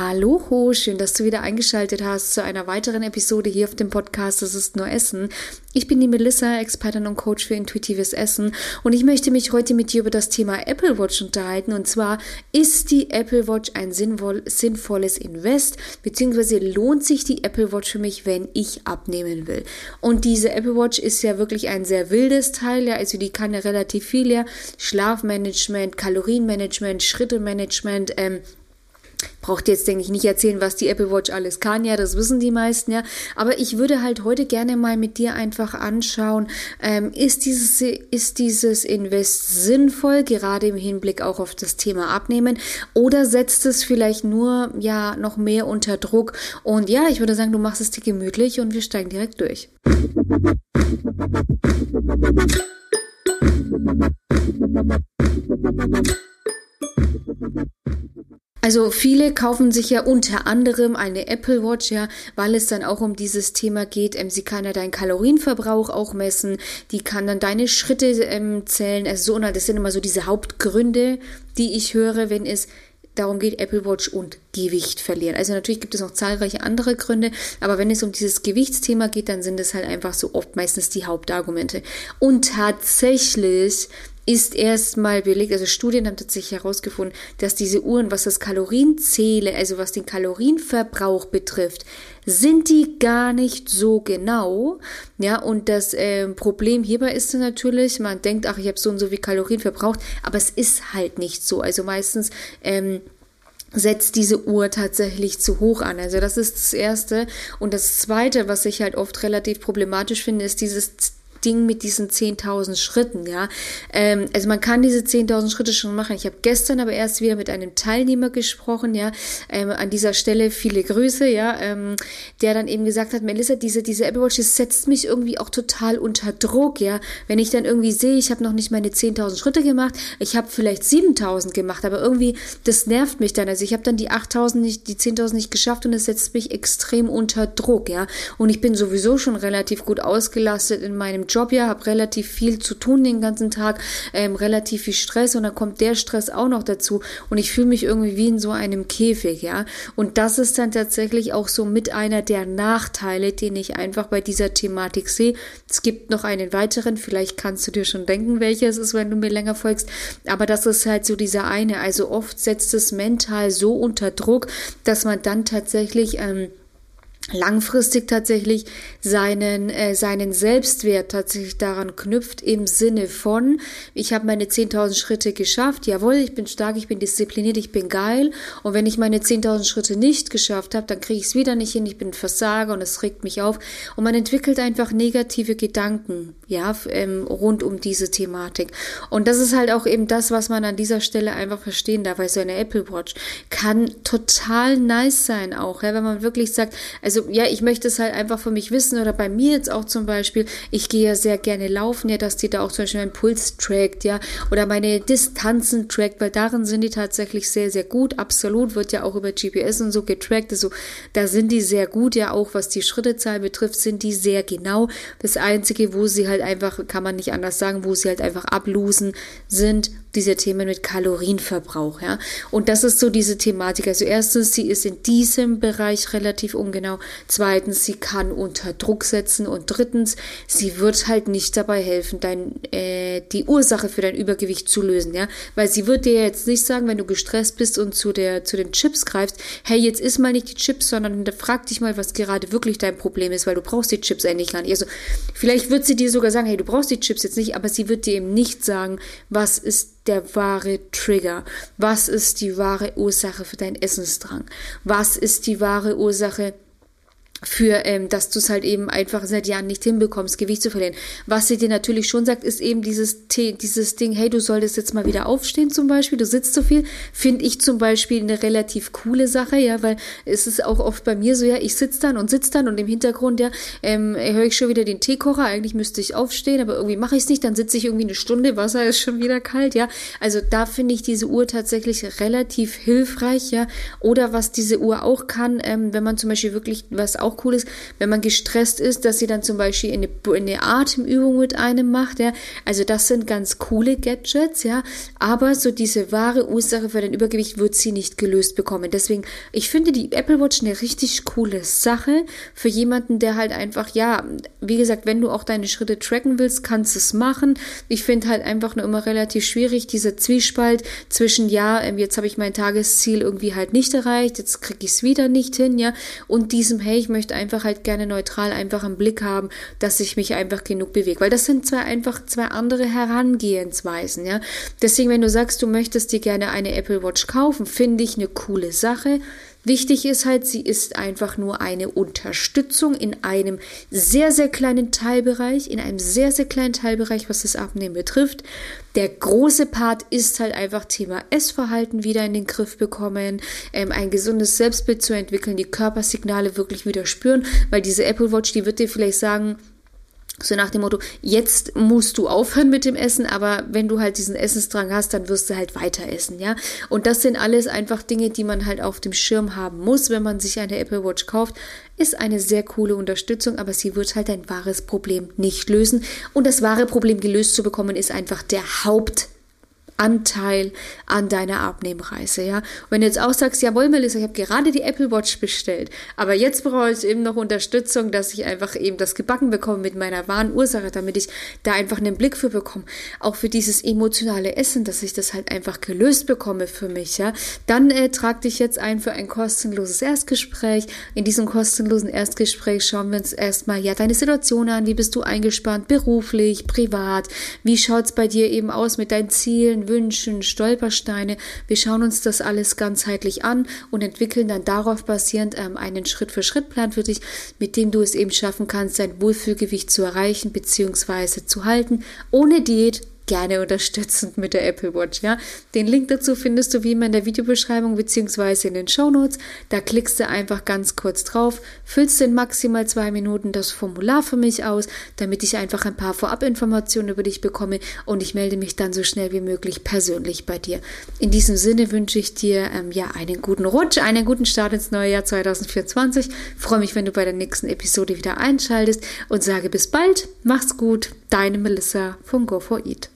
Hallo, schön, dass du wieder eingeschaltet hast zu einer weiteren Episode hier auf dem Podcast Das ist nur Essen. Ich bin die Melissa, Expertin und Coach für intuitives Essen und ich möchte mich heute mit dir über das Thema Apple Watch unterhalten und zwar ist die Apple Watch ein sinnvoll, sinnvolles Invest beziehungsweise lohnt sich die Apple Watch für mich, wenn ich abnehmen will. Und diese Apple Watch ist ja wirklich ein sehr wildes Teil, ja, also die kann ja relativ viel, ja, Schlafmanagement, Kalorienmanagement, Schrittemanagement, ähm, Braucht jetzt, denke ich, nicht erzählen, was die Apple Watch alles kann. Ja, das wissen die meisten, ja. Aber ich würde halt heute gerne mal mit dir einfach anschauen, ähm, ist, dieses, ist dieses Invest sinnvoll, gerade im Hinblick auch auf das Thema Abnehmen, oder setzt es vielleicht nur, ja, noch mehr unter Druck? Und ja, ich würde sagen, du machst es dir gemütlich und wir steigen direkt durch. Also viele kaufen sich ja unter anderem eine Apple Watch, ja, weil es dann auch um dieses Thema geht. Ähm, sie kann ja deinen Kalorienverbrauch auch messen, die kann dann deine Schritte ähm, zählen. Also so, das sind immer so diese Hauptgründe, die ich höre, wenn es darum geht, Apple Watch und Gewicht verlieren. Also natürlich gibt es noch zahlreiche andere Gründe, aber wenn es um dieses Gewichtsthema geht, dann sind es halt einfach so oft meistens die Hauptargumente. Und tatsächlich ist erstmal belegt, also Studien haben tatsächlich herausgefunden, dass diese Uhren, was das Kalorienzähle, also was den Kalorienverbrauch betrifft, sind die gar nicht so genau. Ja, und das äh, Problem hierbei ist natürlich, man denkt, ach, ich habe so und so viel Kalorien verbraucht, aber es ist halt nicht so. Also meistens ähm, setzt diese Uhr tatsächlich zu hoch an. Also das ist das Erste. Und das Zweite, was ich halt oft relativ problematisch finde, ist dieses Ding mit diesen 10.000 Schritten, ja. Ähm, also man kann diese 10.000 Schritte schon machen. Ich habe gestern aber erst wieder mit einem Teilnehmer gesprochen, ja. Ähm, an dieser Stelle viele Grüße, ja. Ähm, der dann eben gesagt hat, Melissa, diese, diese Apple Watch, das setzt mich irgendwie auch total unter Druck, ja. Wenn ich dann irgendwie sehe, ich habe noch nicht meine 10.000 Schritte gemacht, ich habe vielleicht 7.000 gemacht, aber irgendwie, das nervt mich dann. Also ich habe dann die 8.000 nicht, die 10.000 nicht geschafft und das setzt mich extrem unter Druck, ja. Und ich bin sowieso schon relativ gut ausgelastet in meinem Job ja, habe relativ viel zu tun den ganzen Tag, ähm, relativ viel Stress und dann kommt der Stress auch noch dazu und ich fühle mich irgendwie wie in so einem Käfig, ja. Und das ist dann tatsächlich auch so mit einer der Nachteile, den ich einfach bei dieser Thematik sehe. Es gibt noch einen weiteren, vielleicht kannst du dir schon denken, welcher es ist, wenn du mir länger folgst, aber das ist halt so dieser eine. Also oft setzt es mental so unter Druck, dass man dann tatsächlich ähm, langfristig tatsächlich seinen, äh, seinen Selbstwert tatsächlich daran knüpft im Sinne von, ich habe meine 10.000 Schritte geschafft, jawohl, ich bin stark, ich bin diszipliniert, ich bin geil. Und wenn ich meine 10.000 Schritte nicht geschafft habe, dann kriege ich es wieder nicht hin, ich bin Versager und es regt mich auf. Und man entwickelt einfach negative Gedanken, ja, ähm, rund um diese Thematik. Und das ist halt auch eben das, was man an dieser Stelle einfach verstehen darf, weil so eine Apple Watch kann total nice sein auch, ja, wenn man wirklich sagt, also also ja, ich möchte es halt einfach für mich wissen oder bei mir jetzt auch zum Beispiel, ich gehe ja sehr gerne laufen, ja, dass die da auch zum Beispiel meinen Puls trackt, ja, oder meine Distanzen trackt, weil darin sind die tatsächlich sehr, sehr gut. Absolut wird ja auch über GPS und so getrackt, also da sind die sehr gut, ja, auch was die Schrittezahl betrifft, sind die sehr genau. Das Einzige, wo sie halt einfach, kann man nicht anders sagen, wo sie halt einfach ablosen, sind diese Themen mit Kalorienverbrauch, ja. Und das ist so diese Thematik. Also erstens, sie ist in diesem Bereich relativ ungenau. Zweitens, sie kann unter Druck setzen. Und drittens, sie wird halt nicht dabei helfen, dein, äh, die Ursache für dein Übergewicht zu lösen, ja. Weil sie wird dir jetzt nicht sagen, wenn du gestresst bist und zu der, zu den Chips greifst, hey, jetzt isst mal nicht die Chips, sondern frag dich mal, was gerade wirklich dein Problem ist, weil du brauchst die Chips eigentlich gar nicht. Also, vielleicht wird sie dir sogar sagen, hey, du brauchst die Chips jetzt nicht, aber sie wird dir eben nicht sagen, was ist der wahre Trigger? Was ist die wahre Ursache für deinen Essensdrang? Was ist die wahre Ursache für, ähm, dass du es halt eben einfach seit Jahren nicht hinbekommst, Gewicht zu verlieren. Was sie dir natürlich schon sagt, ist eben dieses, dieses Ding, hey, du solltest jetzt mal wieder aufstehen zum Beispiel, du sitzt so viel, finde ich zum Beispiel eine relativ coole Sache, ja, weil es ist auch oft bei mir so, ja, ich sitze dann und sitze dann und im Hintergrund, ja, ähm, höre ich schon wieder den Teekocher, eigentlich müsste ich aufstehen, aber irgendwie mache ich es nicht, dann sitze ich irgendwie eine Stunde, Wasser ist schon wieder kalt, ja, also da finde ich diese Uhr tatsächlich relativ hilfreich, ja, oder was diese Uhr auch kann, ähm, wenn man zum Beispiel wirklich was auf auch cool ist, wenn man gestresst ist, dass sie dann zum Beispiel eine, eine Atemübung mit einem macht, ja. Also das sind ganz coole Gadgets, ja. Aber so diese wahre Ursache für dein Übergewicht wird sie nicht gelöst bekommen. Deswegen, ich finde die Apple Watch eine richtig coole Sache für jemanden, der halt einfach, ja, wie gesagt, wenn du auch deine Schritte tracken willst, kannst du es machen. Ich finde halt einfach nur immer relativ schwierig, dieser Zwiespalt zwischen, ja, ähm, jetzt habe ich mein Tagesziel irgendwie halt nicht erreicht, jetzt kriege ich es wieder nicht hin, ja, und diesem, hey, ich möchte einfach halt gerne neutral einfach im Blick haben, dass ich mich einfach genug bewege. Weil das sind zwei einfach zwei andere Herangehensweisen, ja. Deswegen, wenn du sagst, du möchtest dir gerne eine Apple Watch kaufen, finde ich eine coole Sache. Wichtig ist halt, sie ist einfach nur eine Unterstützung in einem sehr, sehr kleinen Teilbereich, in einem sehr, sehr kleinen Teilbereich, was das Abnehmen betrifft. Der große Part ist halt einfach Thema Essverhalten wieder in den Griff bekommen, ähm, ein gesundes Selbstbild zu entwickeln, die Körpersignale wirklich wieder spüren, weil diese Apple Watch, die wird dir vielleicht sagen, so nach dem Motto, jetzt musst du aufhören mit dem Essen, aber wenn du halt diesen Essensdrang hast, dann wirst du halt weiter essen, ja. Und das sind alles einfach Dinge, die man halt auf dem Schirm haben muss, wenn man sich eine Apple Watch kauft. Ist eine sehr coole Unterstützung, aber sie wird halt dein wahres Problem nicht lösen. Und das wahre Problem gelöst zu bekommen, ist einfach der Haupt Anteil an deiner Abnehmreise, ja. Und wenn du jetzt auch sagst, jawohl, Melissa, ich habe gerade die Apple Watch bestellt, aber jetzt brauche ich eben noch Unterstützung, dass ich einfach eben das gebacken bekomme mit meiner wahren Ursache, damit ich da einfach einen Blick für bekomme. Auch für dieses emotionale Essen, dass ich das halt einfach gelöst bekomme für mich, ja. Dann äh, trag dich jetzt ein für ein kostenloses Erstgespräch. In diesem kostenlosen Erstgespräch schauen wir uns erstmal ja deine Situation an. Wie bist du eingespannt, beruflich, privat? Wie schaut's bei dir eben aus mit deinen Zielen? Wünschen, Stolpersteine. Wir schauen uns das alles ganzheitlich an und entwickeln dann darauf basierend ähm, einen Schritt-für-Schritt-Plan für dich, mit dem du es eben schaffen kannst, dein Wohlfühlgewicht zu erreichen bzw. zu halten, ohne Diät gerne unterstützend mit der Apple Watch. Ja? Den Link dazu findest du wie immer in der Videobeschreibung bzw. in den Show Notes. Da klickst du einfach ganz kurz drauf, füllst in maximal zwei Minuten das Formular für mich aus, damit ich einfach ein paar Vorabinformationen über dich bekomme und ich melde mich dann so schnell wie möglich persönlich bei dir. In diesem Sinne wünsche ich dir ähm, ja einen guten Rutsch, einen guten Start ins neue Jahr 2024. freue mich, wenn du bei der nächsten Episode wieder einschaltest und sage bis bald, mach's gut, deine Melissa von Go4Eat.